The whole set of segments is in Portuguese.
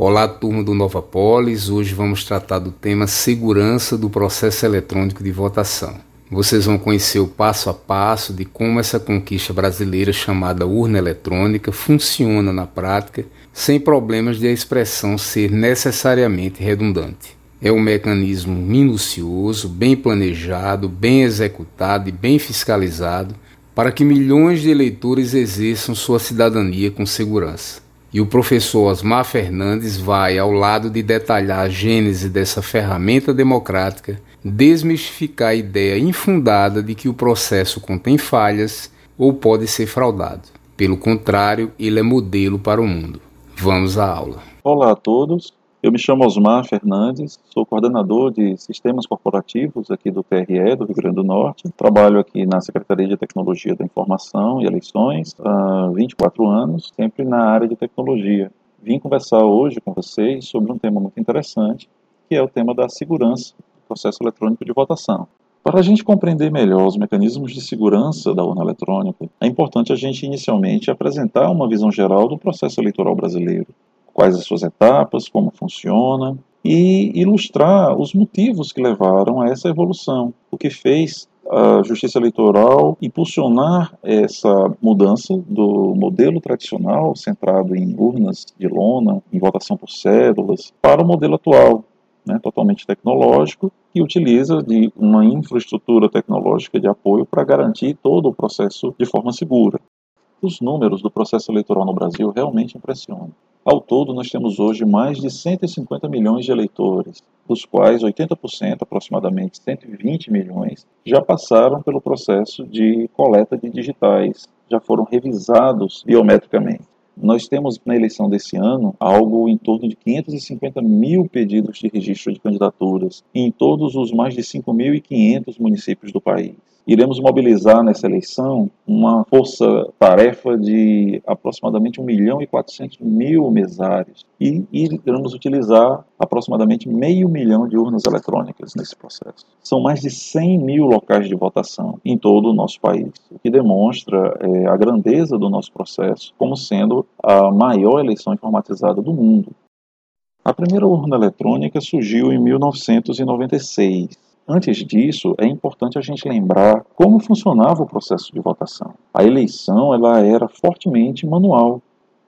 Olá, turma do Nova Polis. Hoje vamos tratar do tema segurança do processo eletrônico de votação. Vocês vão conhecer o passo a passo de como essa conquista brasileira chamada urna eletrônica funciona na prática, sem problemas de a expressão ser necessariamente redundante. É um mecanismo minucioso, bem planejado, bem executado e bem fiscalizado para que milhões de eleitores exerçam sua cidadania com segurança. E o professor Osmar Fernandes vai, ao lado de detalhar a gênese dessa ferramenta democrática, desmistificar a ideia infundada de que o processo contém falhas ou pode ser fraudado. Pelo contrário, ele é modelo para o mundo. Vamos à aula. Olá a todos, eu me chamo Osmar Fernandes, sou coordenador de sistemas corporativos aqui do TRE, do Rio Grande do Norte. Trabalho aqui na Secretaria de Tecnologia da Informação e Eleições há 24 anos, sempre na área de tecnologia. Vim conversar hoje com vocês sobre um tema muito interessante, que é o tema da segurança do processo eletrônico de votação. Para a gente compreender melhor os mecanismos de segurança da urna eletrônica, é importante a gente inicialmente apresentar uma visão geral do processo eleitoral brasileiro, quais as suas etapas, como funciona, e ilustrar os motivos que levaram a essa evolução, o que fez a Justiça Eleitoral impulsionar essa mudança do modelo tradicional, centrado em urnas de lona, em votação por cédulas, para o modelo atual, né, totalmente tecnológico, que utiliza de uma infraestrutura tecnológica de apoio para garantir todo o processo de forma segura. Os números do processo eleitoral no Brasil realmente impressionam. Ao todo, nós temos hoje mais de 150 milhões de eleitores, dos quais 80%, aproximadamente 120 milhões, já passaram pelo processo de coleta de digitais, já foram revisados biometricamente. Nós temos na eleição desse ano algo em torno de 550 mil pedidos de registro de candidaturas em todos os mais de 5.500 municípios do país iremos mobilizar nessa eleição uma força-tarefa de aproximadamente 1 milhão e 400 mil mesários e iremos utilizar aproximadamente meio milhão de urnas eletrônicas nesse processo. São mais de 100 mil locais de votação em todo o nosso país, o que demonstra é, a grandeza do nosso processo como sendo a maior eleição informatizada do mundo. A primeira urna eletrônica surgiu em 1996 Antes disso, é importante a gente lembrar como funcionava o processo de votação. A eleição ela era fortemente manual.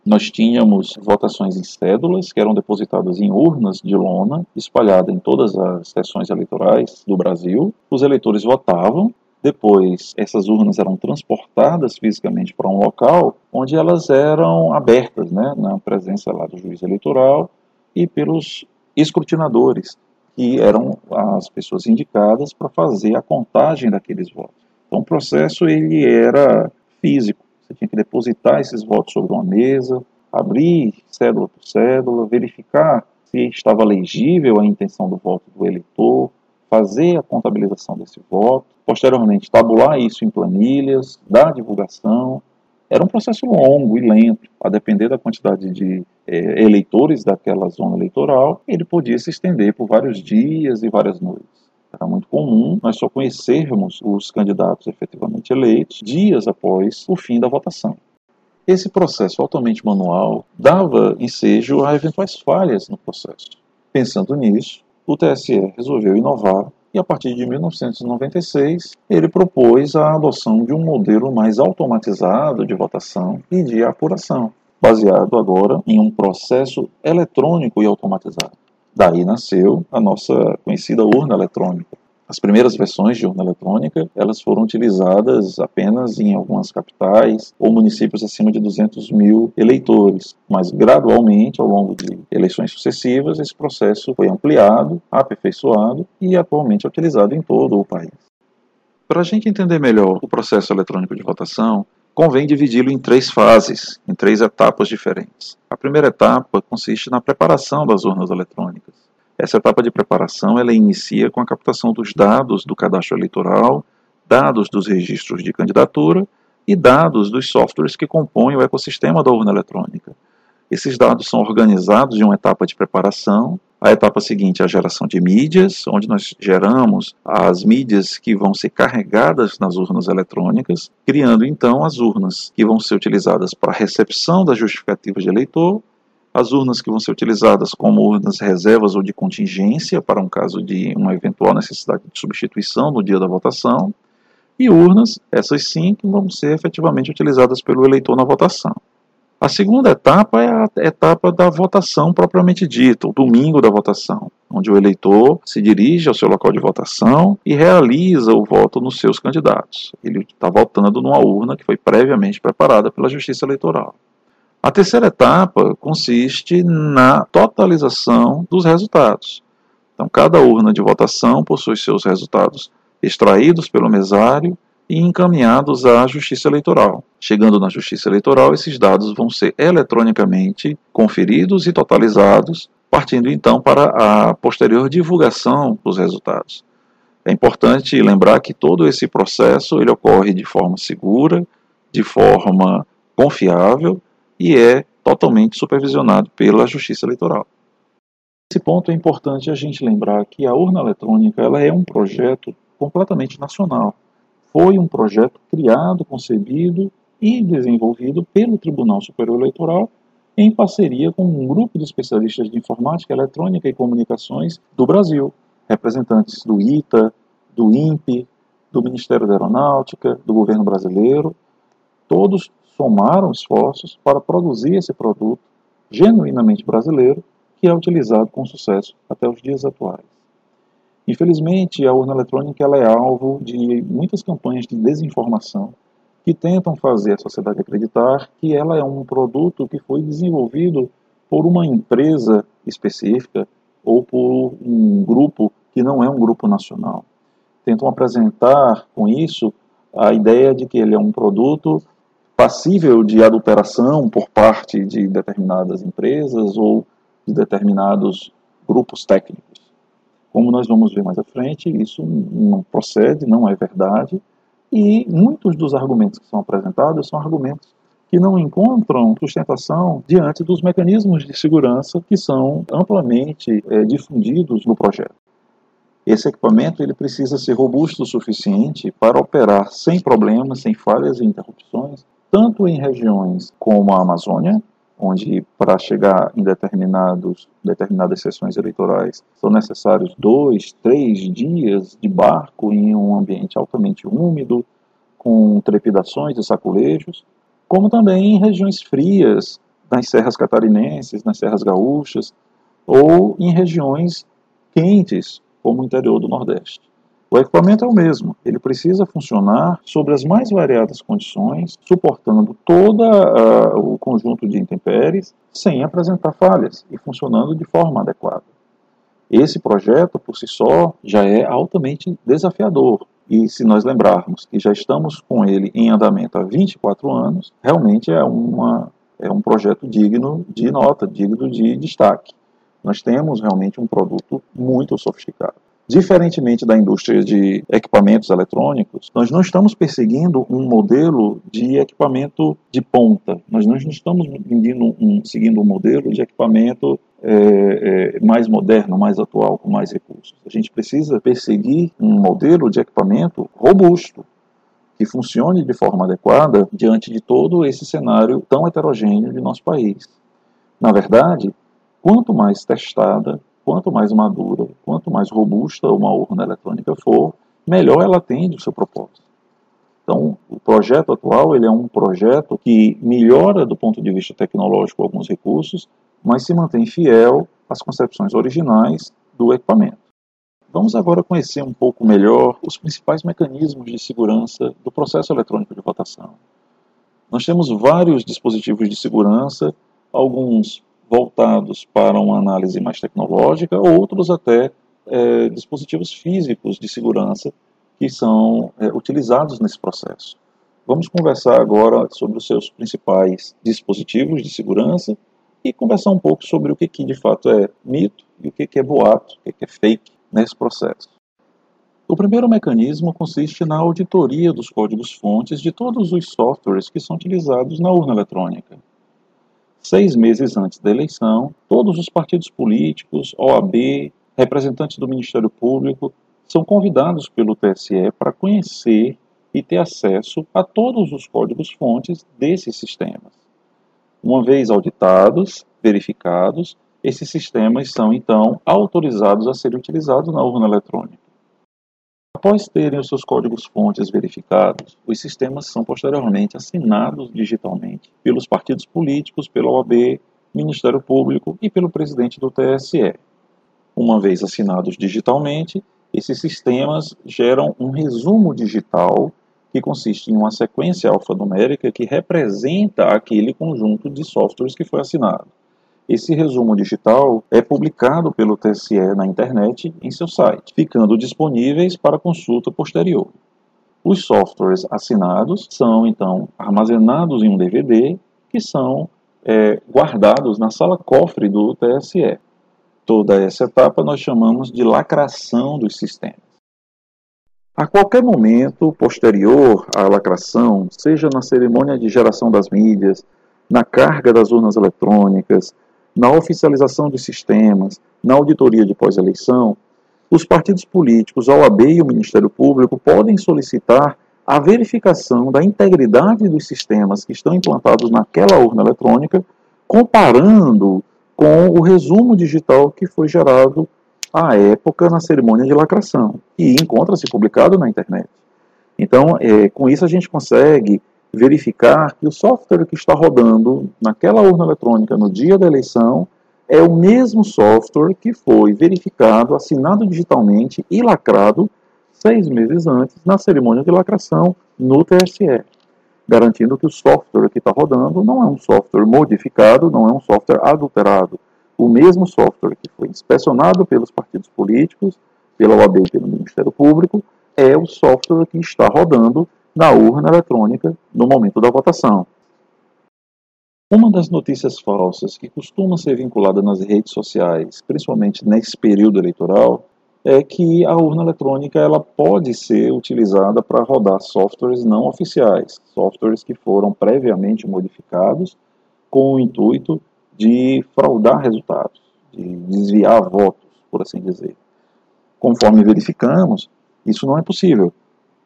Nós tínhamos votações em cédulas, que eram depositadas em urnas de lona, espalhadas em todas as sessões eleitorais do Brasil. Os eleitores votavam, depois essas urnas eram transportadas fisicamente para um local, onde elas eram abertas, né, na presença lá do juiz eleitoral e pelos escrutinadores, que eram as pessoas indicadas para fazer a contagem daqueles votos. Então o processo ele era físico. Você tinha que depositar esses votos sobre uma mesa, abrir cédula por cédula, verificar se estava legível a intenção do voto do eleitor, fazer a contabilização desse voto, posteriormente tabular isso em planilhas, dar divulgação. Era um processo longo e lento, a depender da quantidade de é, eleitores daquela zona eleitoral, ele podia se estender por vários dias e várias noites. Era muito comum nós só conhecermos os candidatos efetivamente eleitos dias após o fim da votação. Esse processo altamente manual dava ensejo a eventuais falhas no processo. Pensando nisso, o TSE resolveu inovar e a partir de 1996 ele propôs a adoção de um modelo mais automatizado de votação e de apuração, baseado agora em um processo eletrônico e automatizado. Daí nasceu a nossa conhecida urna eletrônica. As primeiras versões de urna eletrônica, elas foram utilizadas apenas em algumas capitais ou municípios acima de 200 mil eleitores, mas gradualmente, ao longo de eleições sucessivas, esse processo foi ampliado, aperfeiçoado e atualmente é utilizado em todo o país. Para a gente entender melhor o processo eletrônico de votação, convém dividi-lo em três fases, em três etapas diferentes. A primeira etapa consiste na preparação das urnas eletrônicas. Essa etapa de preparação ela inicia com a captação dos dados do cadastro eleitoral, dados dos registros de candidatura e dados dos softwares que compõem o ecossistema da urna eletrônica. Esses dados são organizados em uma etapa de preparação, a etapa seguinte é a geração de mídias, onde nós geramos as mídias que vão ser carregadas nas urnas eletrônicas, criando então as urnas que vão ser utilizadas para a recepção das justificativas de eleitor as urnas que vão ser utilizadas como urnas reservas ou de contingência para um caso de uma eventual necessidade de substituição no dia da votação, e urnas, essas sim, que vão ser efetivamente utilizadas pelo eleitor na votação. A segunda etapa é a etapa da votação propriamente dita, o domingo da votação, onde o eleitor se dirige ao seu local de votação e realiza o voto nos seus candidatos. Ele está votando numa urna que foi previamente preparada pela Justiça Eleitoral. A terceira etapa consiste na totalização dos resultados. Então, cada urna de votação possui seus resultados extraídos pelo mesário e encaminhados à Justiça Eleitoral. Chegando na Justiça Eleitoral, esses dados vão ser eletronicamente conferidos e totalizados, partindo então para a posterior divulgação dos resultados. É importante lembrar que todo esse processo ele ocorre de forma segura, de forma confiável e é totalmente supervisionado pela Justiça Eleitoral. Nesse ponto é importante a gente lembrar que a urna eletrônica ela é um projeto completamente nacional. Foi um projeto criado, concebido e desenvolvido pelo Tribunal Superior Eleitoral em parceria com um grupo de especialistas de informática, eletrônica e comunicações do Brasil, representantes do ITA, do INPE, do Ministério da Aeronáutica, do governo brasileiro, todos somaram esforços para produzir esse produto genuinamente brasileiro que é utilizado com sucesso até os dias atuais. Infelizmente, a urna eletrônica ela é alvo de muitas campanhas de desinformação que tentam fazer a sociedade acreditar que ela é um produto que foi desenvolvido por uma empresa específica ou por um grupo que não é um grupo nacional. Tentam apresentar com isso a ideia de que ele é um produto passível de adulteração por parte de determinadas empresas ou de determinados grupos técnicos. Como nós vamos ver mais à frente, isso não procede, não é verdade, e muitos dos argumentos que são apresentados são argumentos que não encontram sustentação diante dos mecanismos de segurança que são amplamente é, difundidos no projeto. Esse equipamento ele precisa ser robusto o suficiente para operar sem problemas, sem falhas e interrupções, tanto em regiões como a Amazônia, onde para chegar em determinados, determinadas sessões eleitorais são necessários dois, três dias de barco em um ambiente altamente úmido, com trepidações e sacolejos, como também em regiões frias, nas serras catarinenses, nas serras gaúchas, ou em regiões quentes, como o interior do Nordeste. O equipamento é o mesmo, ele precisa funcionar sobre as mais variadas condições, suportando todo uh, o conjunto de intempéries, sem apresentar falhas e funcionando de forma adequada. Esse projeto, por si só, já é altamente desafiador. E se nós lembrarmos que já estamos com ele em andamento há 24 anos, realmente é, uma, é um projeto digno de nota, digno de destaque. Nós temos realmente um produto muito sofisticado. Diferentemente da indústria de equipamentos eletrônicos, nós não estamos perseguindo um modelo de equipamento de ponta. Nós não estamos um, seguindo um modelo de equipamento é, é, mais moderno, mais atual, com mais recursos. A gente precisa perseguir um modelo de equipamento robusto, que funcione de forma adequada diante de todo esse cenário tão heterogêneo de nosso país. Na verdade, quanto mais testada, quanto mais madura, quanto mais robusta uma urna eletrônica for, melhor ela atende o seu propósito. Então, o projeto atual ele é um projeto que melhora do ponto de vista tecnológico alguns recursos, mas se mantém fiel às concepções originais do equipamento. Vamos agora conhecer um pouco melhor os principais mecanismos de segurança do processo eletrônico de votação. Nós temos vários dispositivos de segurança, alguns voltados para uma análise mais tecnológica, outros até é, dispositivos físicos de segurança que são é, utilizados nesse processo. Vamos conversar agora sobre os seus principais dispositivos de segurança e conversar um pouco sobre o que, que de fato é mito e o que, que é boato, o que, que é fake nesse processo. O primeiro mecanismo consiste na auditoria dos códigos-fontes de todos os softwares que são utilizados na urna eletrônica. Seis meses antes da eleição, todos os partidos políticos, OAB, representantes do Ministério Público, são convidados pelo TSE para conhecer e ter acesso a todos os códigos-fontes desses sistemas. Uma vez auditados, verificados, esses sistemas são então autorizados a serem utilizados na urna eletrônica. Após terem os seus códigos-fontes verificados, os sistemas são posteriormente assinados digitalmente pelos partidos políticos, pela OAB, Ministério Público e pelo presidente do TSE. Uma vez assinados digitalmente, esses sistemas geram um resumo digital que consiste em uma sequência alfanumérica que representa aquele conjunto de softwares que foi assinado. Esse resumo digital é publicado pelo TSE na internet em seu site, ficando disponíveis para consulta posterior. Os softwares assinados são então armazenados em um DVD que são é, guardados na sala cofre do TSE. Toda essa etapa nós chamamos de lacração dos sistemas. A qualquer momento posterior à lacração, seja na cerimônia de geração das mídias, na carga das urnas eletrônicas, na oficialização dos sistemas, na auditoria de pós-eleição, os partidos políticos, a OAB e o Ministério Público podem solicitar a verificação da integridade dos sistemas que estão implantados naquela urna eletrônica, comparando com o resumo digital que foi gerado à época na cerimônia de lacração, e encontra-se publicado na internet. Então, é, com isso a gente consegue verificar que o software que está rodando naquela urna eletrônica no dia da eleição é o mesmo software que foi verificado, assinado digitalmente e lacrado seis meses antes na cerimônia de lacração no TSE, garantindo que o software que está rodando não é um software modificado, não é um software adulterado. O mesmo software que foi inspecionado pelos partidos políticos, pela OAB e pelo Ministério Público, é o software que está rodando na urna eletrônica no momento da votação. Uma das notícias falsas que costuma ser vinculada nas redes sociais, principalmente nesse período eleitoral, é que a urna eletrônica ela pode ser utilizada para rodar softwares não oficiais, softwares que foram previamente modificados com o intuito de fraudar resultados, de desviar votos, por assim dizer. Conforme verificamos, isso não é possível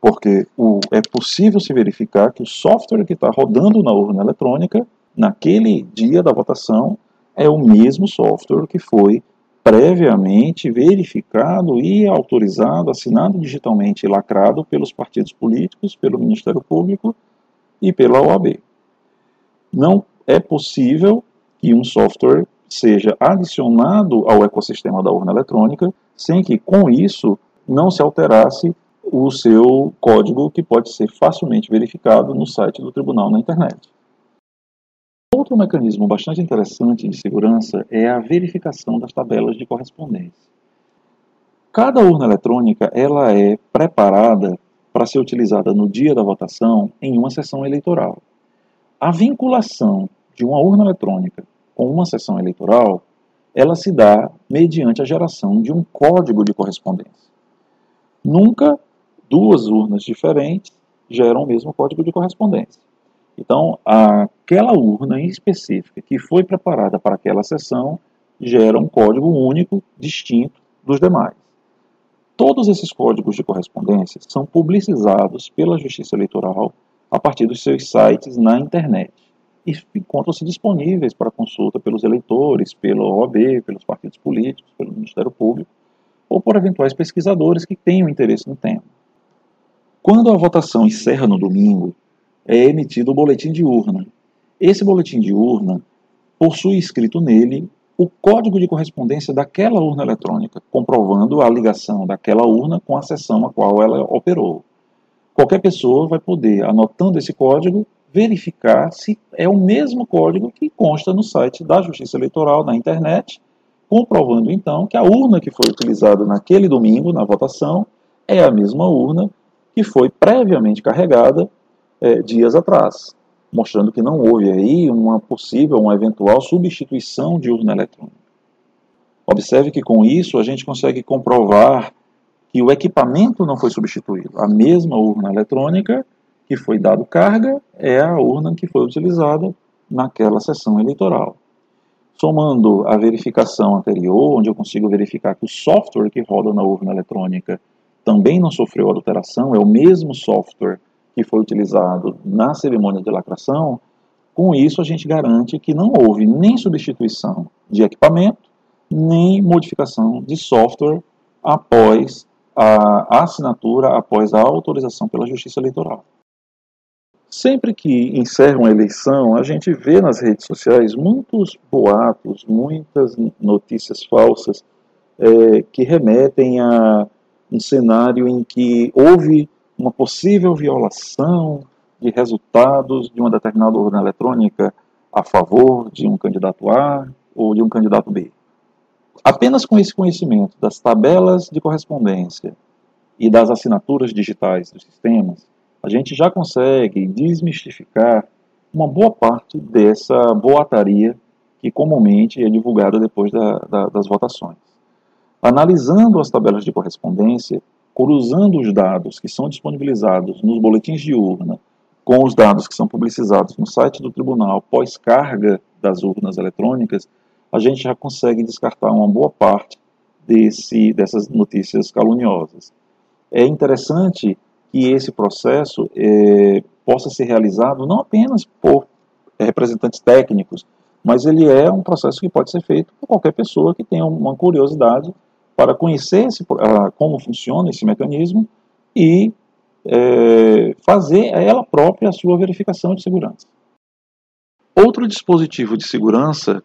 porque o, é possível se verificar que o software que está rodando na urna eletrônica, naquele dia da votação, é o mesmo software que foi previamente verificado e autorizado, assinado digitalmente e lacrado pelos partidos políticos, pelo Ministério Público e pela OAB. Não é possível que um software seja adicionado ao ecossistema da urna eletrônica sem que, com isso, não se alterasse o seu código que pode ser facilmente verificado no site do tribunal na internet. Outro mecanismo bastante interessante de segurança é a verificação das tabelas de correspondência. Cada urna eletrônica ela é preparada para ser utilizada no dia da votação em uma sessão eleitoral. A vinculação de uma urna eletrônica com uma sessão eleitoral, ela se dá mediante a geração de um código de correspondência. Nunca duas urnas diferentes geram o mesmo código de correspondência. Então, aquela urna em específica que foi preparada para aquela sessão gera um código único, distinto dos demais. Todos esses códigos de correspondência são publicizados pela Justiça Eleitoral a partir dos seus sites na internet e encontram-se disponíveis para consulta pelos eleitores, pela OAB, pelos partidos políticos, pelo Ministério Público ou por eventuais pesquisadores que tenham interesse no tema. Quando a votação encerra no domingo, é emitido o boletim de urna. Esse boletim de urna possui escrito nele o código de correspondência daquela urna eletrônica, comprovando a ligação daquela urna com a sessão a qual ela operou. Qualquer pessoa vai poder, anotando esse código, verificar se é o mesmo código que consta no site da Justiça Eleitoral na internet, comprovando então que a urna que foi utilizada naquele domingo na votação é a mesma urna que foi previamente carregada é, dias atrás, mostrando que não houve aí uma possível, uma eventual substituição de urna eletrônica. Observe que com isso a gente consegue comprovar que o equipamento não foi substituído. A mesma urna eletrônica que foi dado carga é a urna que foi utilizada naquela sessão eleitoral. Somando a verificação anterior, onde eu consigo verificar que o software que roda na urna eletrônica também não sofreu adulteração, é o mesmo software que foi utilizado na cerimônia de lacração, Com isso, a gente garante que não houve nem substituição de equipamento, nem modificação de software após a assinatura, após a autorização pela Justiça Eleitoral. Sempre que encerra uma eleição, a gente vê nas redes sociais muitos boatos, muitas notícias falsas é, que remetem a um cenário em que houve uma possível violação de resultados de uma determinada urna eletrônica a favor de um candidato A ou de um candidato B. Apenas com esse conhecimento das tabelas de correspondência e das assinaturas digitais dos sistemas, a gente já consegue desmistificar uma boa parte dessa boataria que comumente é divulgada depois da, da, das votações. Analisando as tabelas de correspondência, cruzando os dados que são disponibilizados nos boletins de urna com os dados que são publicizados no site do tribunal pós-carga das urnas eletrônicas, a gente já consegue descartar uma boa parte desse, dessas notícias caluniosas. É interessante que esse processo é, possa ser realizado não apenas por representantes técnicos, mas ele é um processo que pode ser feito por qualquer pessoa que tenha uma curiosidade para conhecer esse, como funciona esse mecanismo e é, fazer ela própria a sua verificação de segurança. Outro dispositivo de segurança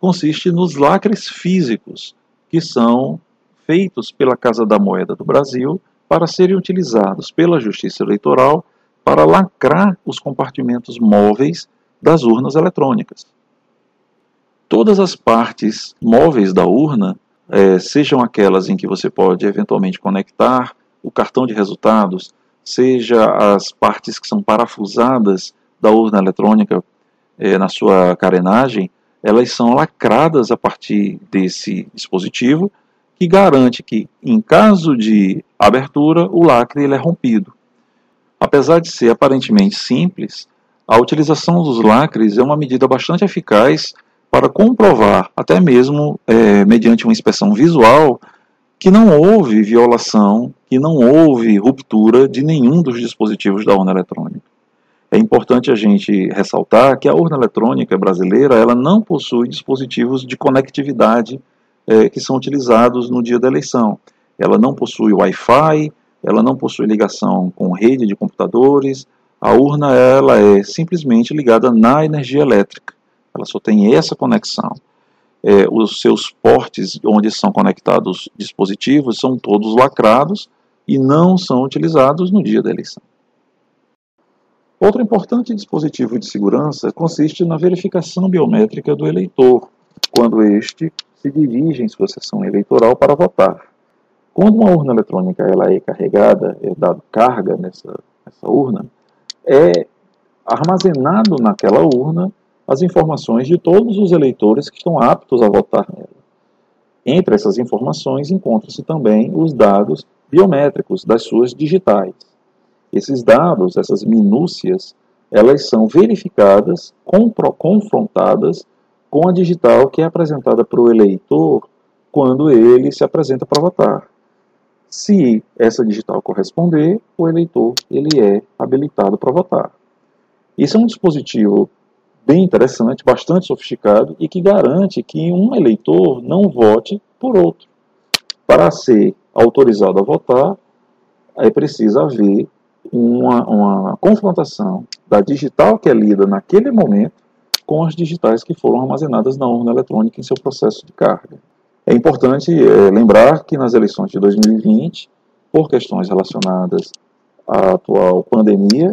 consiste nos lacres físicos, que são feitos pela Casa da Moeda do Brasil para serem utilizados pela Justiça Eleitoral para lacrar os compartimentos móveis das urnas eletrônicas. Todas as partes móveis da urna, é, sejam aquelas em que você pode eventualmente conectar o cartão de resultados, seja as partes que são parafusadas da urna eletrônica é, na sua carenagem, elas são lacradas a partir desse dispositivo que garante que, em caso de abertura, o lacre ele é rompido. Apesar de ser aparentemente simples, a utilização dos lacres é uma medida bastante eficaz para comprovar, até mesmo é, mediante uma inspeção visual, que não houve violação, que não houve ruptura de nenhum dos dispositivos da urna eletrônica. É importante a gente ressaltar que a urna eletrônica brasileira ela não possui dispositivos de conectividade é, que são utilizados no dia da eleição. Ela não possui Wi-Fi, ela não possui ligação com rede de computadores. A urna ela é simplesmente ligada na energia elétrica. Ela só tem essa conexão. É, os seus portes onde são conectados dispositivos são todos lacrados e não são utilizados no dia da eleição. Outro importante dispositivo de segurança consiste na verificação biométrica do eleitor, quando este se dirige em sua sessão eleitoral para votar. Quando uma urna eletrônica ela é carregada, é dado carga nessa, nessa urna, é armazenado naquela urna as informações de todos os eleitores que estão aptos a votar nela. Entre essas informações encontram-se também os dados biométricos das suas digitais. Esses dados, essas minúcias, elas são verificadas, confrontadas com a digital que é apresentada para o eleitor quando ele se apresenta para votar. Se essa digital corresponder, o eleitor ele é habilitado para votar. Isso é um dispositivo bem interessante, bastante sofisticado e que garante que um eleitor não vote por outro. Para ser autorizado a votar, é preciso haver uma, uma confrontação da digital que é lida naquele momento com as digitais que foram armazenadas na urna eletrônica em seu processo de carga. É importante é, lembrar que nas eleições de 2020, por questões relacionadas à atual pandemia,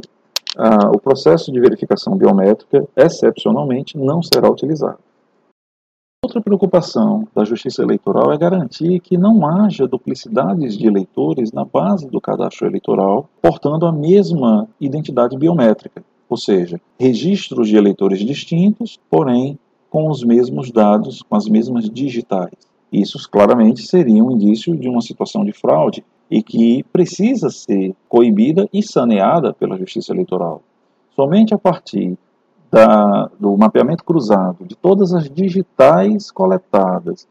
a, o processo de verificação biométrica, excepcionalmente, não será utilizado. Outra preocupação da Justiça Eleitoral é garantir que não haja duplicidades de eleitores na base do cadastro eleitoral, portando a mesma identidade biométrica, ou seja, registros de eleitores distintos, porém com os mesmos dados, com as mesmas digitais. Isso claramente seria um indício de uma situação de fraude e que precisa ser coibida e saneada pela Justiça Eleitoral. Somente a partir da, do mapeamento cruzado de todas as digitais coletadas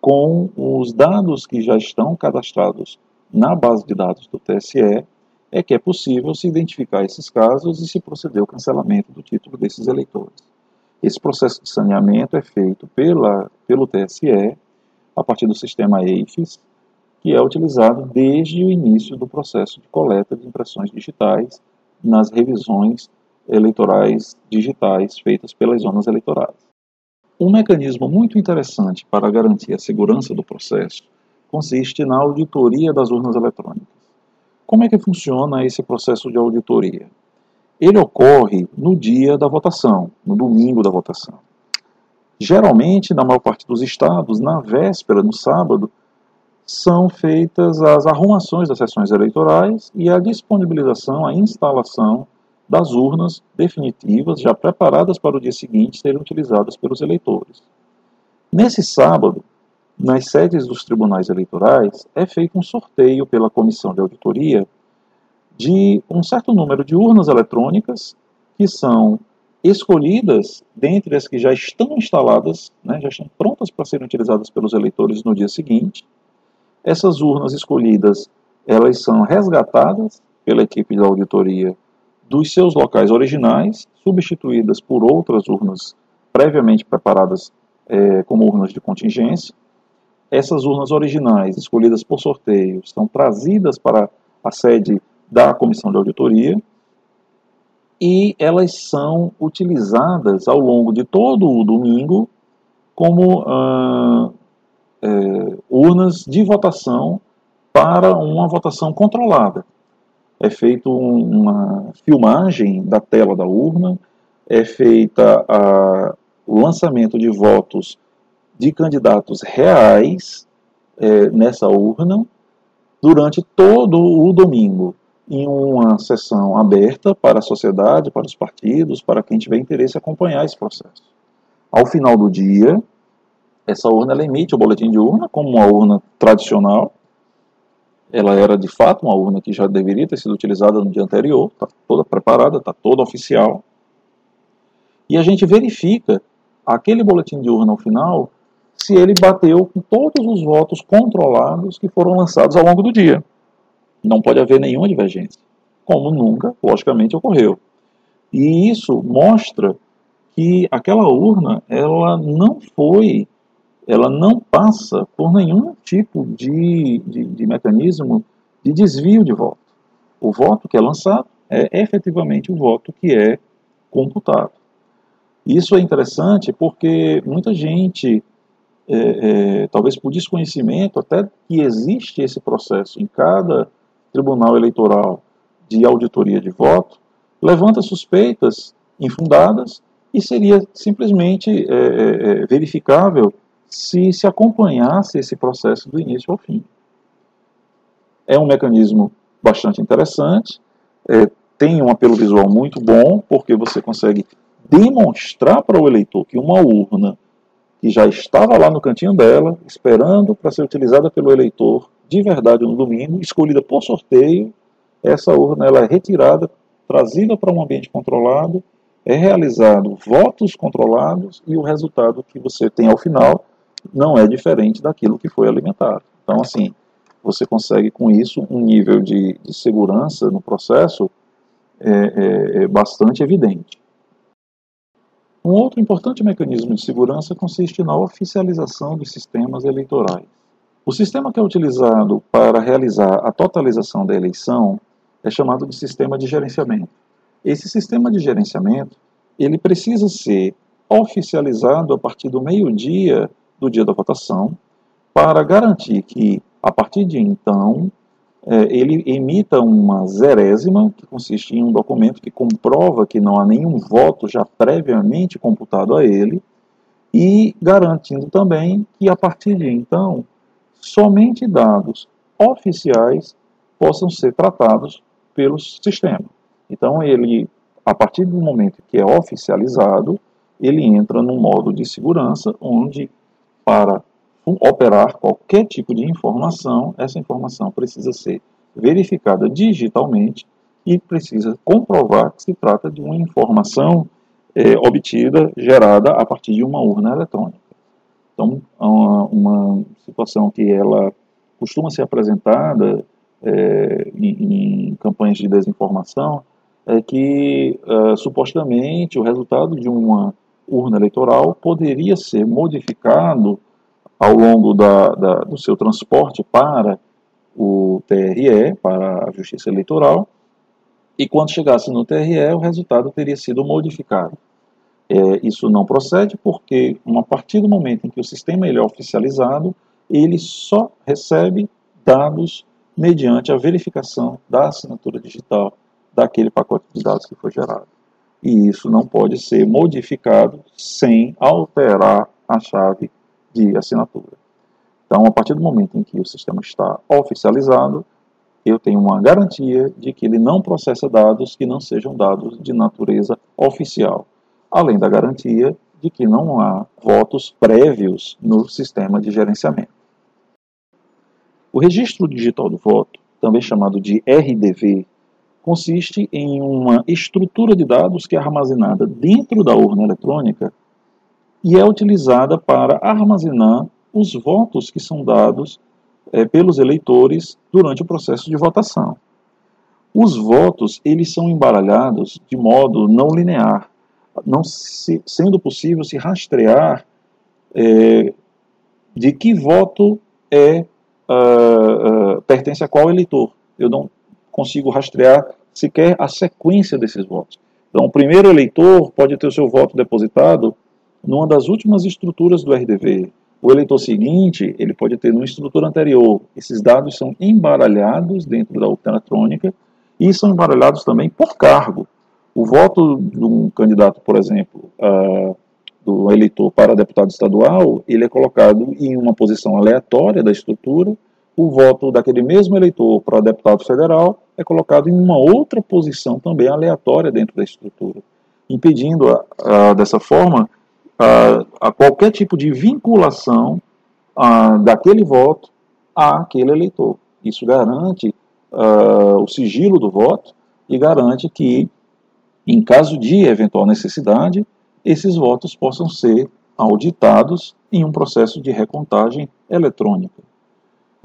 com os dados que já estão cadastrados na base de dados do TSE é que é possível se identificar esses casos e se proceder ao cancelamento do título desses eleitores. Esse processo de saneamento é feito pela, pelo TSE a partir do sistema EIFES, que é utilizado desde o início do processo de coleta de impressões digitais nas revisões eleitorais digitais feitas pelas zonas eleitorais. Um mecanismo muito interessante para garantir a segurança do processo consiste na auditoria das urnas eletrônicas. Como é que funciona esse processo de auditoria? Ele ocorre no dia da votação, no domingo da votação. Geralmente, na maior parte dos estados, na véspera, no sábado, são feitas as arrumações das sessões eleitorais e a disponibilização, a instalação das urnas definitivas, já preparadas para o dia seguinte serem utilizadas pelos eleitores. Nesse sábado, nas sedes dos tribunais eleitorais, é feito um sorteio pela comissão de auditoria de um certo número de urnas eletrônicas que são escolhidas dentre as que já estão instaladas, né, já estão prontas para serem utilizadas pelos eleitores no dia seguinte. Essas urnas escolhidas, elas são resgatadas pela equipe da auditoria dos seus locais originais, substituídas por outras urnas previamente preparadas é, como urnas de contingência. Essas urnas originais, escolhidas por sorteio, são trazidas para a sede da comissão de auditoria e elas são utilizadas ao longo de todo o domingo como ah, é, urnas de votação para uma votação controlada. É feita uma filmagem da tela da urna, é feita a, o lançamento de votos de candidatos reais é, nessa urna durante todo o domingo em uma sessão aberta para a sociedade, para os partidos, para quem tiver interesse acompanhar esse processo. Ao final do dia, essa urna ela emite o boletim de urna como uma urna tradicional. Ela era de fato uma urna que já deveria ter sido utilizada no dia anterior, está toda preparada, está toda oficial. E a gente verifica aquele boletim de urna ao final se ele bateu com todos os votos controlados que foram lançados ao longo do dia. Não pode haver nenhuma divergência, como nunca, logicamente, ocorreu. E isso mostra que aquela urna ela não foi, ela não passa por nenhum tipo de, de, de mecanismo de desvio de voto. O voto que é lançado é efetivamente o voto que é computado. Isso é interessante porque muita gente, é, é, talvez por desconhecimento, até que existe esse processo em cada Tribunal Eleitoral de Auditoria de Voto, levanta suspeitas infundadas e seria simplesmente é, é, é, verificável se se acompanhasse esse processo do início ao fim. É um mecanismo bastante interessante, é, tem um apelo visual muito bom, porque você consegue demonstrar para o eleitor que uma urna que já estava lá no cantinho dela, esperando para ser utilizada pelo eleitor, de verdade no domingo, escolhida por sorteio, essa urna ela é retirada, trazida para um ambiente controlado, é realizado votos controlados e o resultado que você tem ao final não é diferente daquilo que foi alimentado. Então, assim, você consegue com isso um nível de, de segurança no processo é, é, é bastante evidente. Um outro importante mecanismo de segurança consiste na oficialização dos sistemas eleitorais. O sistema que é utilizado para realizar a totalização da eleição é chamado de sistema de gerenciamento. Esse sistema de gerenciamento ele precisa ser oficializado a partir do meio-dia do dia da votação para garantir que, a partir de então, é, ele emita uma zerésima, que consiste em um documento que comprova que não há nenhum voto já previamente computado a ele, e garantindo também que, a partir de então, somente dados oficiais possam ser tratados pelo sistema. Então, ele, a partir do momento que é oficializado, ele entra num modo de segurança onde, para operar qualquer tipo de informação, essa informação precisa ser verificada digitalmente e precisa comprovar que se trata de uma informação é, obtida, gerada a partir de uma urna eletrônica. Então, uma, uma situação que ela costuma ser apresentada é, em, em, campanhas de desinformação é que uh, supostamente o resultado de uma urna eleitoral poderia ser modificado ao longo da, da, do seu transporte para o TRE, para a Justiça Eleitoral, e quando chegasse no TRE, o resultado teria sido modificado. É, isso não procede porque, a partir do momento em que o sistema ele é oficializado, ele só recebe dados mediante a verificação da assinatura digital daquele pacote de dados que foi gerado. E isso não pode ser modificado sem alterar a chave de assinatura. Então, a partir do momento em que o sistema está oficializado, eu tenho uma garantia de que ele não processa dados que não sejam dados de natureza oficial, além da garantia de que não há votos prévios no sistema de gerenciamento. O registro digital do voto, também chamado de RDV, consiste em uma estrutura de dados que é armazenada dentro da urna eletrônica e é utilizada para armazenar os votos que são dados é, pelos eleitores durante o processo de votação. Os votos eles são embaralhados de modo não linear, não se, sendo possível se rastrear é, de que voto é uh, uh, pertence a qual eleitor. Eu não consigo rastrear sequer a sequência desses votos. Então, o primeiro eleitor pode ter o seu voto depositado numa das últimas estruturas do RDV. O eleitor seguinte, ele pode ter numa estrutura anterior. Esses dados são embaralhados dentro da urna eletrônica e são embaralhados também por cargo. O voto de um candidato, por exemplo, uh, do eleitor para deputado estadual, ele é colocado em uma posição aleatória da estrutura. O voto daquele mesmo eleitor para deputado federal é colocado em uma outra posição também aleatória dentro da estrutura, impedindo, a, a, dessa forma, a, a, qualquer tipo de vinculação daquele voto àquele eleitor. Isso garante o sigilo do voto e garante que, em caso de eventual necessidade, esses votos possam ser auditados em um processo de recontagem eletrônica.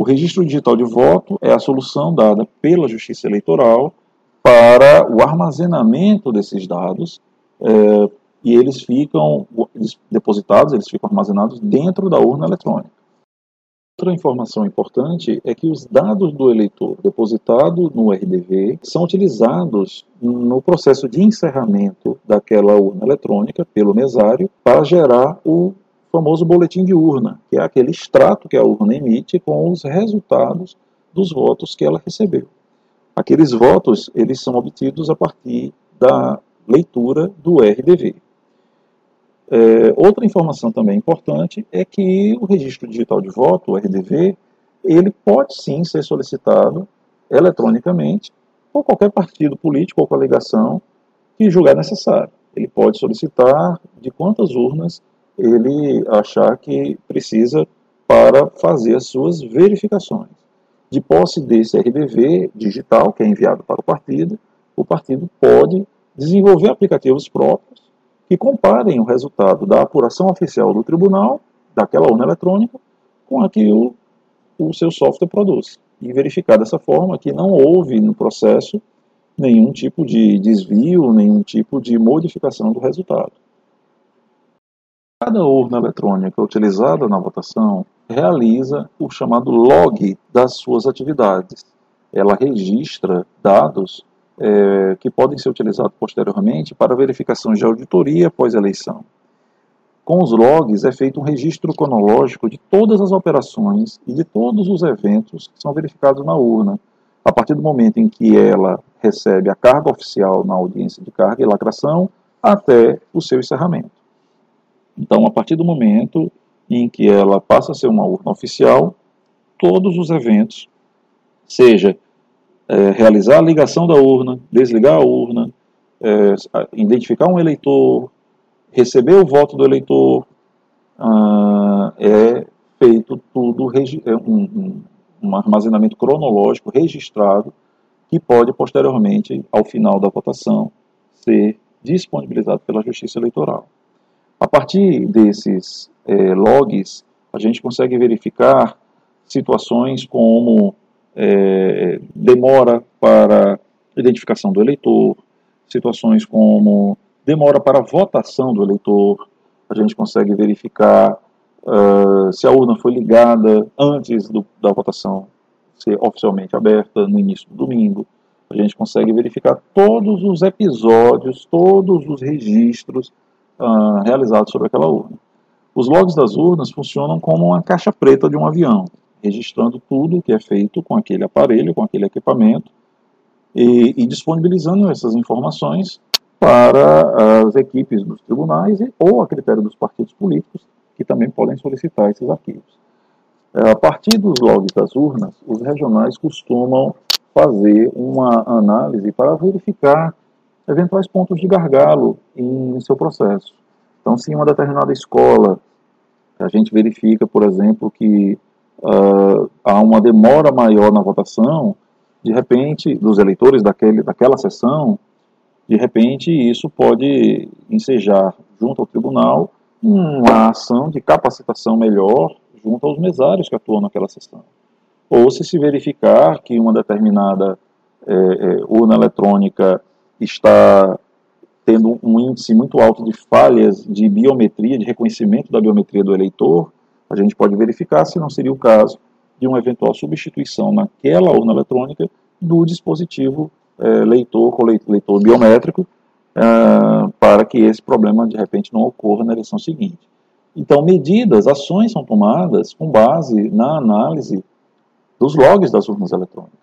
O registro digital de voto é a solução dada pela Justiça Eleitoral para o armazenamento desses dados é, e eles ficam depositados, eles ficam armazenados dentro da urna eletrônica. Outra informação importante é que os dados do eleitor depositado no RDV são utilizados no processo de encerramento daquela urna eletrônica pelo mesário para gerar o famoso boletim de urna, que é aquele extrato que a urna emite com os resultados dos votos que ela recebeu. Aqueles votos eles são obtidos a partir da leitura do RDV. É, outra informação também importante é que o registro digital de voto, o RDV, ele pode sim ser solicitado eletronicamente por qualquer partido político ou coligação que julgar necessário. Ele pode solicitar de quantas urnas ele achar que precisa para fazer as suas verificações. De posse desse RDV digital, que é enviado para o partido, o partido pode desenvolver aplicativos próprios que comparem o resultado da apuração oficial do tribunal, daquela urna eletrônica, com a que o, o seu software produz. E verificar dessa forma que não houve no processo nenhum tipo de desvio, nenhum tipo de modificação do resultado. Cada urna eletrônica utilizada na votação realiza o chamado log das suas atividades. Ela registra dados é, que podem ser utilizados posteriormente para verificação de auditoria após eleição. Com os logs é feito um registro cronológico de todas as operações e de todos os eventos que são verificados na urna, a partir do momento em que ela recebe a carga oficial na audiência de carga e lacração até o seu encerramento. Então, a partir do momento em que ela passa a ser uma urna oficial, todos os eventos, seja é, realizar a ligação da urna, desligar a urna, é, identificar um eleitor, receber o voto do eleitor, ah, é feito tudo, é um, um, um armazenamento cronológico registrado que pode posteriormente, ao final da votação, ser disponibilizado pela Justiça Eleitoral. A partir desses é, logs, a gente consegue verificar situações como é, demora para identificação do eleitor, situações como demora para votação do eleitor, a gente consegue verificar uh, se a urna foi ligada antes do, da votação ser oficialmente aberta no início do domingo. A gente consegue verificar todos os episódios, todos os registros uh, realizados sobre aquela urna. Os logs das urnas funcionam como uma caixa preta de um avião, registrando tudo o que é feito com aquele aparelho, com aquele equipamento, e, e disponibilizando essas informações para as equipes dos tribunais ou a critério dos partidos políticos, que também podem solicitar esses arquivos. É, a partir dos logs das urnas, os regionais costumam fazer uma análise para verificar eventuais pontos de gargalo em seu processo. Então, se em uma determinada escola a gente verifica, por exemplo, que uh, há uma demora maior na votação, de repente, dos eleitores daquele, daquela sessão, de repente isso pode ensejar junto ao tribunal uma ação de capacitação melhor junto aos mesários que atuam naquela sessão. Ou se se verificar que uma determinada é, é, urna eletrônica está tendo um índice muito alto de falhas de biometria, de reconhecimento da biometria do eleitor, a gente pode verificar se não seria o caso de uma eventual substituição naquela urna eletrônica do dispositivo é, leitor leitor biométrico é, para que esse problema de repente não ocorra na eleição seguinte. Então, medidas, ações são tomadas com base na análise dos logs das urnas eletrônicas.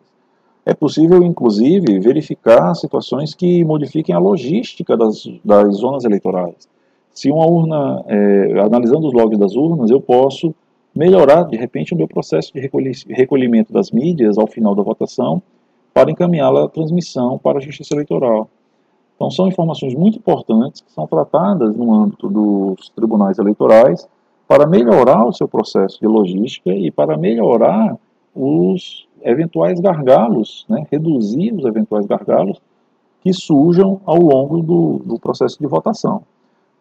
É possível, inclusive, verificar situações que modifiquem a logística das, das zonas eleitorais. Se uma urna, é, analisando os logs das urnas, eu posso melhorar, de repente, o meu processo de recolhimento das mídias ao final da votação para encaminhá-la à transmissão para a Justiça Eleitoral. Então, são informações muito importantes que são tratadas no âmbito dos tribunais eleitorais para melhorar o seu processo de logística e para melhorar os eventuais gargalos, né, reduzir os eventuais gargalos que surjam ao longo do, do processo de votação.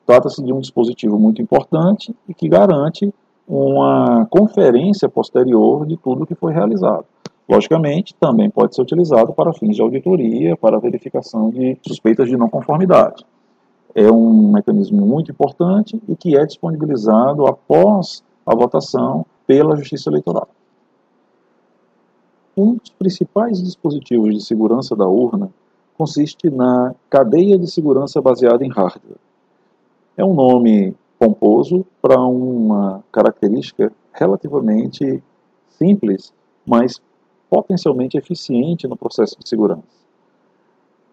Trata-se de um dispositivo muito importante e que garante uma conferência posterior de tudo que foi realizado. Logicamente, também pode ser utilizado para fins de auditoria, para verificação de suspeitas de não conformidade. É um mecanismo muito importante e que é disponibilizado após a votação pela Justiça Eleitoral. Um dos principais dispositivos de segurança da urna consiste na cadeia de segurança baseada em hardware. É um nome pomposo para uma característica relativamente simples, mas potencialmente eficiente no processo de segurança.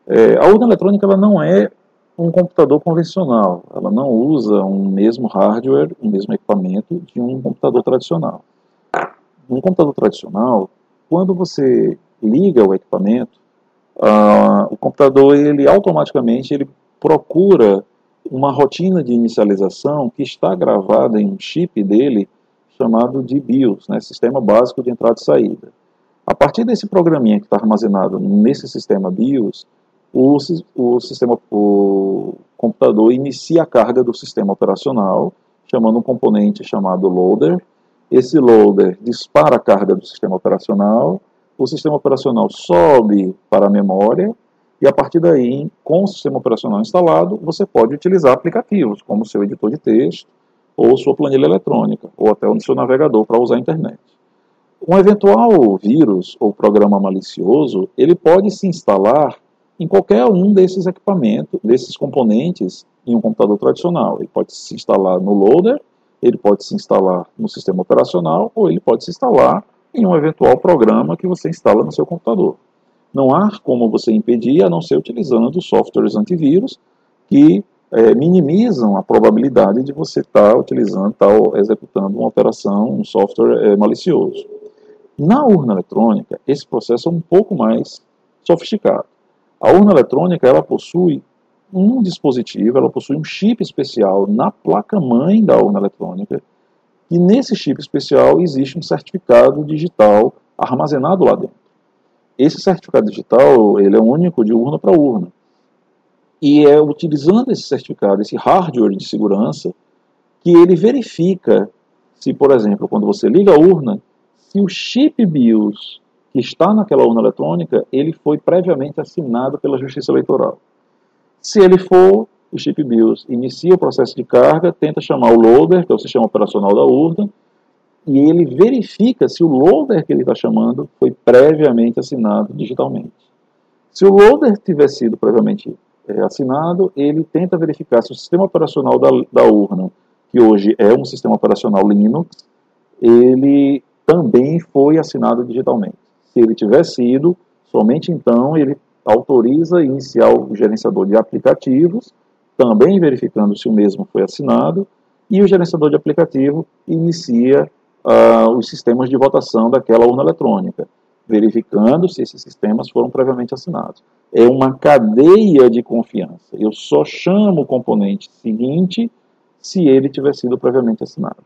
É, a urna eletrônica ela não é um computador convencional, ela não usa um mesmo hardware, um mesmo equipamento de um computador tradicional. Um computador tradicional, quando você liga o equipamento, uh, o computador ele automaticamente ele procura uma rotina de inicialização que está gravada em um chip dele chamado de BIOS, né, Sistema Básico de Entrada e Saída. A partir desse programinha que está armazenado nesse sistema BIOS, o, o, sistema, o computador inicia a carga do sistema operacional, chamando um componente chamado loader, esse loader dispara a carga do sistema operacional, o sistema operacional sobe para a memória e a partir daí, com o sistema operacional instalado, você pode utilizar aplicativos como seu editor de texto ou sua planilha eletrônica ou até o seu navegador para usar a internet. Um eventual vírus ou programa malicioso, ele pode se instalar em qualquer um desses equipamentos, desses componentes em um computador tradicional. Ele pode se instalar no loader ele pode se instalar no sistema operacional ou ele pode se instalar em um eventual programa que você instala no seu computador. Não há como você impedir, a não ser utilizando softwares antivírus que é, minimizam a probabilidade de você estar tá utilizando, estar tá executando uma operação, um software é, malicioso. Na urna eletrônica, esse processo é um pouco mais sofisticado. A urna eletrônica ela possui um dispositivo, ela possui um chip especial na placa-mãe da urna eletrônica, e nesse chip especial existe um certificado digital armazenado lá dentro. Esse certificado digital ele é único de urna para urna. E é utilizando esse certificado, esse hardware de segurança, que ele verifica se, por exemplo, quando você liga a urna, se o chip BIOS que está naquela urna eletrônica, ele foi previamente assinado pela Justiça Eleitoral. Se ele for, o chip BIOS inicia o processo de carga, tenta chamar o loader, que é o sistema operacional da urna, e ele verifica se o loader que ele está chamando foi previamente assinado digitalmente. Se o loader tiver sido previamente é, assinado, ele tenta verificar se o sistema operacional da, da urna, que hoje é um sistema operacional Linux, ele também foi assinado digitalmente. Se ele tiver sido, somente então ele autoriza iniciar o gerenciador de aplicativos, também verificando se o mesmo foi assinado, e o gerenciador de aplicativo inicia uh, os sistemas de votação daquela urna eletrônica, verificando se esses sistemas foram previamente assinados. É uma cadeia de confiança. Eu só chamo o componente seguinte se ele tiver sido previamente assinado.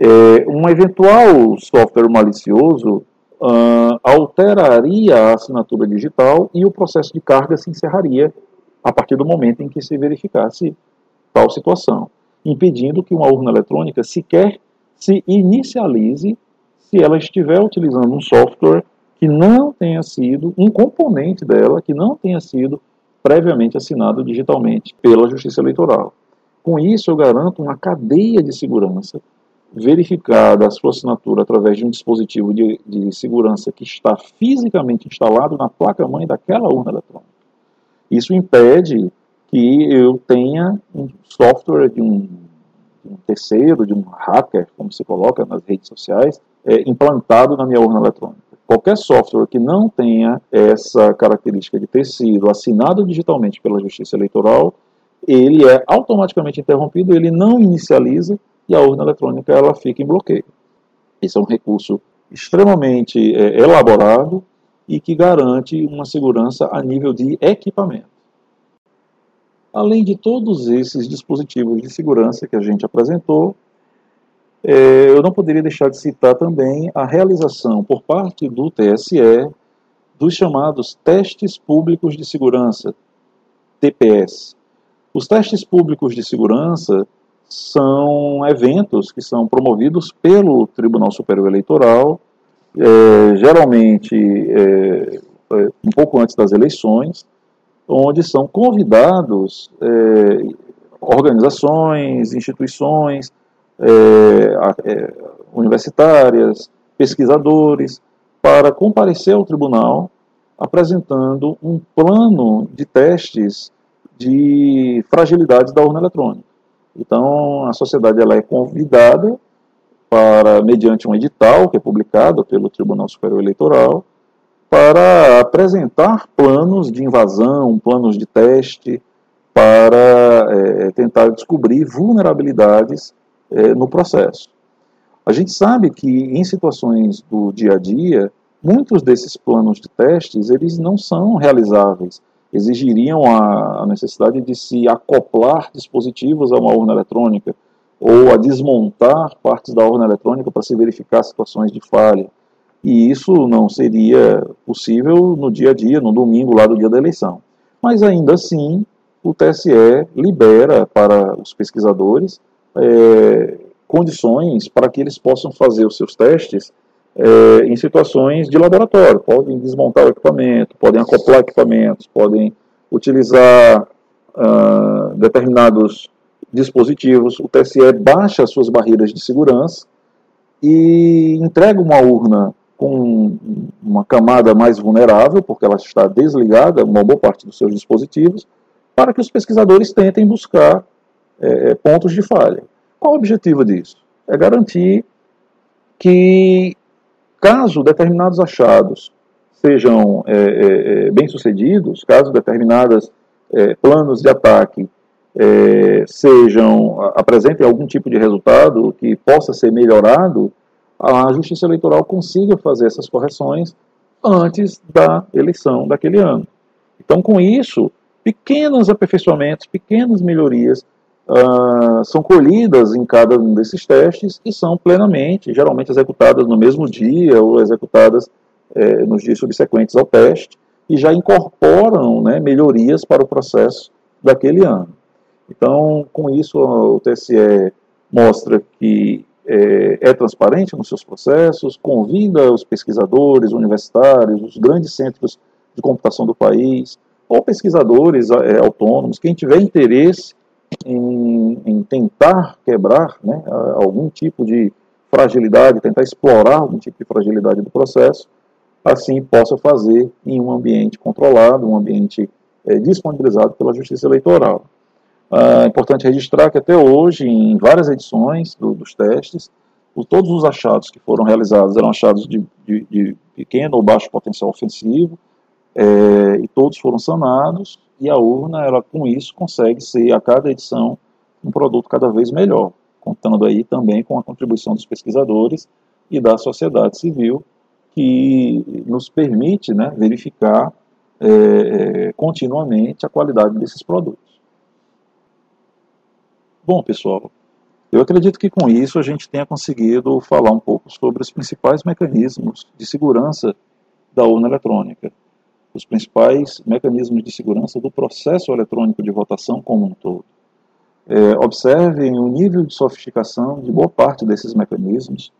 É, um eventual software malicioso uh, alteraria a assinatura digital e o processo de carga se encerraria a partir do momento em que se verificasse tal situação, impedindo que uma urna eletrônica sequer se inicialize se ela estiver utilizando um software que não tenha sido, um componente dela que não tenha sido previamente assinado digitalmente pela Justiça Eleitoral. Com isso, eu garanto uma cadeia de segurança verificada a sua assinatura através de um dispositivo de, de segurança que está fisicamente instalado na placa-mãe daquela urna eletrônica. Isso impede que eu tenha um software de um de um terceiro, de um hacker, como se coloca nas redes sociais, é, implantado na minha urna eletrônica. Qualquer software que não tenha essa característica de ter sido assinado digitalmente pela Justiça Eleitoral, ele é automaticamente interrompido, ele não inicializa e a urna eletrônica ela fica em bloqueio. Esse é um recurso extremamente é, elaborado e que garante uma segurança a nível de equipamento. Além de todos esses dispositivos de segurança que a gente apresentou, é, eu não poderia deixar de citar também a realização por parte do TSE dos chamados testes públicos de segurança, TPS. Os testes públicos de segurança são eventos que são promovidos pelo Tribunal Superior Eleitoral, é, geralmente é, é um pouco antes das eleições, onde são convidados é, organizações, instituições é, é, universitárias, pesquisadores, para comparecer ao tribunal apresentando um plano de testes de fragilidades da urna eletrônica. Então, a sociedade ela é convidada para, mediante um edital que é publicado pelo Tribunal Superior Eleitoral, para apresentar planos de invasão, planos de teste, para é, tentar descobrir vulnerabilidades é, no processo. A gente sabe que em situações do dia a dia, muitos desses planos de testes eles não são realizáveis, exigiriam a, necessidade de se acoplar dispositivos a uma urna eletrônica ou a desmontar partes da urna eletrônica para se verificar situações de falha e isso não seria possível no dia a dia, no domingo lá do dia da eleição. Mas ainda assim, o TSE libera para os pesquisadores é, condições para que eles possam fazer os seus testes é, em situações de laboratório. Podem desmontar o equipamento, podem acoplar equipamentos, podem utilizar uh, determinados dispositivos. O TSE baixa as suas barreiras de segurança e entrega uma urna com uma camada mais vulnerável, porque ela está desligada, uma boa parte dos seus dispositivos, para que os pesquisadores tentem buscar é, é, pontos de falha. Qual o objetivo disso? É garantir que, caso determinados achados sejam é, é, é bem-sucedidos, caso determinados é, planos de ataque sejam apresentem algum tipo de resultado que possa ser melhorado, a Justiça Eleitoral consiga fazer essas correções antes da eleição daquele ano. Então, com isso, pequenos aperfeiçoamentos, pequenas melhorias uh, são colhidas em cada um desses testes e são plenamente, geralmente executadas no mesmo dia ou executadas eh, nos dias subsequentes ao teste e já incorporam né, melhorias para o processo daquele ano. Então, com isso, o TSE mostra que é, é, transparente nos seus processos, convida os pesquisadores universitários, os grandes centros de computação do país, ou pesquisadores é, autônomos, quem tiver interesse em, em tentar quebrar né, algum tipo de fragilidade, tentar explorar algum tipo de fragilidade do processo, assim possa fazer em um ambiente controlado, um ambiente é, disponibilizado pela Justiça Eleitoral. É importante registrar que até hoje, em várias edições do, dos testes, o, todos os achados que foram realizados eram achados de, de, de pequeno ou baixo potencial ofensivo, é, e todos foram sanados, e a urna, ela com isso, consegue ser, a cada edição, um produto cada vez melhor, contando aí também com a contribuição dos pesquisadores e da sociedade civil, que nos permite né, verificar é, é, continuamente a qualidade desses produtos. Bom, pessoal, eu acredito que com isso a gente tenha conseguido falar um pouco sobre os principais mecanismos de segurança da urna eletrônica, os principais mecanismos de segurança do processo eletrônico de votação como um todo. É, observem o nível de sofisticação de boa parte desses mecanismos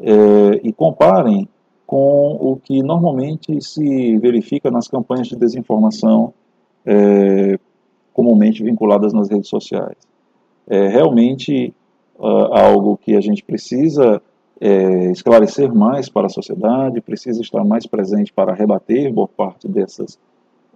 é, e comparem com o que normalmente se verifica nas campanhas de desinformação é, comumente vinculadas nas redes sociais. É realmente uh, algo que a gente precisa é, esclarecer mais para a sociedade, precisa estar mais presente para rebater boa parte dessas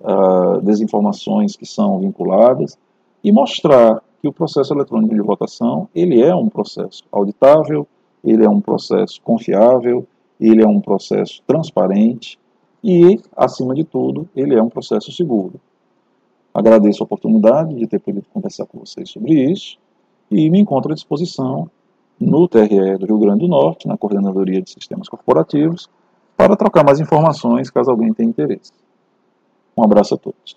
uh, desinformações que são vinculadas e mostrar que o processo eletrônico de votação ele é um processo auditável, ele é um processo confiável, ele é um processo transparente e, acima de tudo, ele é um processo seguro. Agradeço a oportunidade de ter podido conversar com vocês sobre isso e me encontro à disposição no TRE do Rio Grande do Norte, na Coordenadoria de Sistemas Corporativos, para trocar mais informações caso alguém tenha interesse. Um abraço a todos.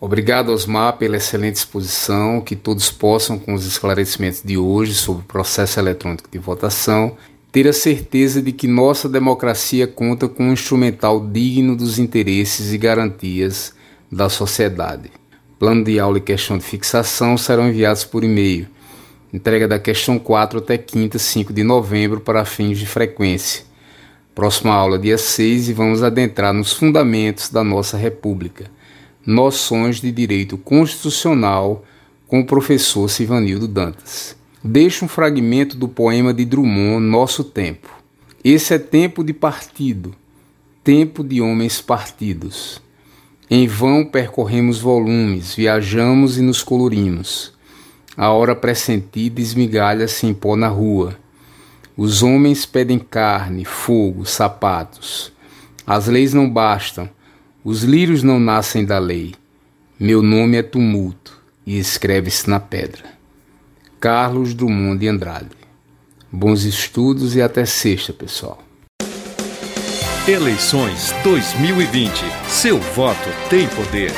Obrigado, Osmar, pela excelente exposição. Que todos possam, com os esclarecimentos de hoje sobre o processo eletrônico de votação, ter a certeza de que nossa democracia conta com um instrumental digno dos interesses e garantias da sociedade. Plano de aula e questão de fixação serão enviados por e-mail. Entrega da questão 4 até quinta, 5 de novembro, para fins de frequência. Próxima aula, dia 6, e vamos adentrar nos fundamentos da nossa República. Noções de direito constitucional com o professor Sivanildo Dantas. Deixo um fragmento do poema de Drummond, Nosso Tempo. Esse é tempo de partido, tempo de homens partidos. Em vão percorremos volumes, viajamos e nos colorimos. A hora pressentida esmigalha-se em pó na rua. Os homens pedem carne, fogo, sapatos. As leis não bastam, os lírios não nascem da lei. Meu nome é tumulto e escreve-se na pedra. Carlos Drummond de Andrade. Bons estudos e até sexta, pessoal. Eleições 2020. Seu voto tem poder.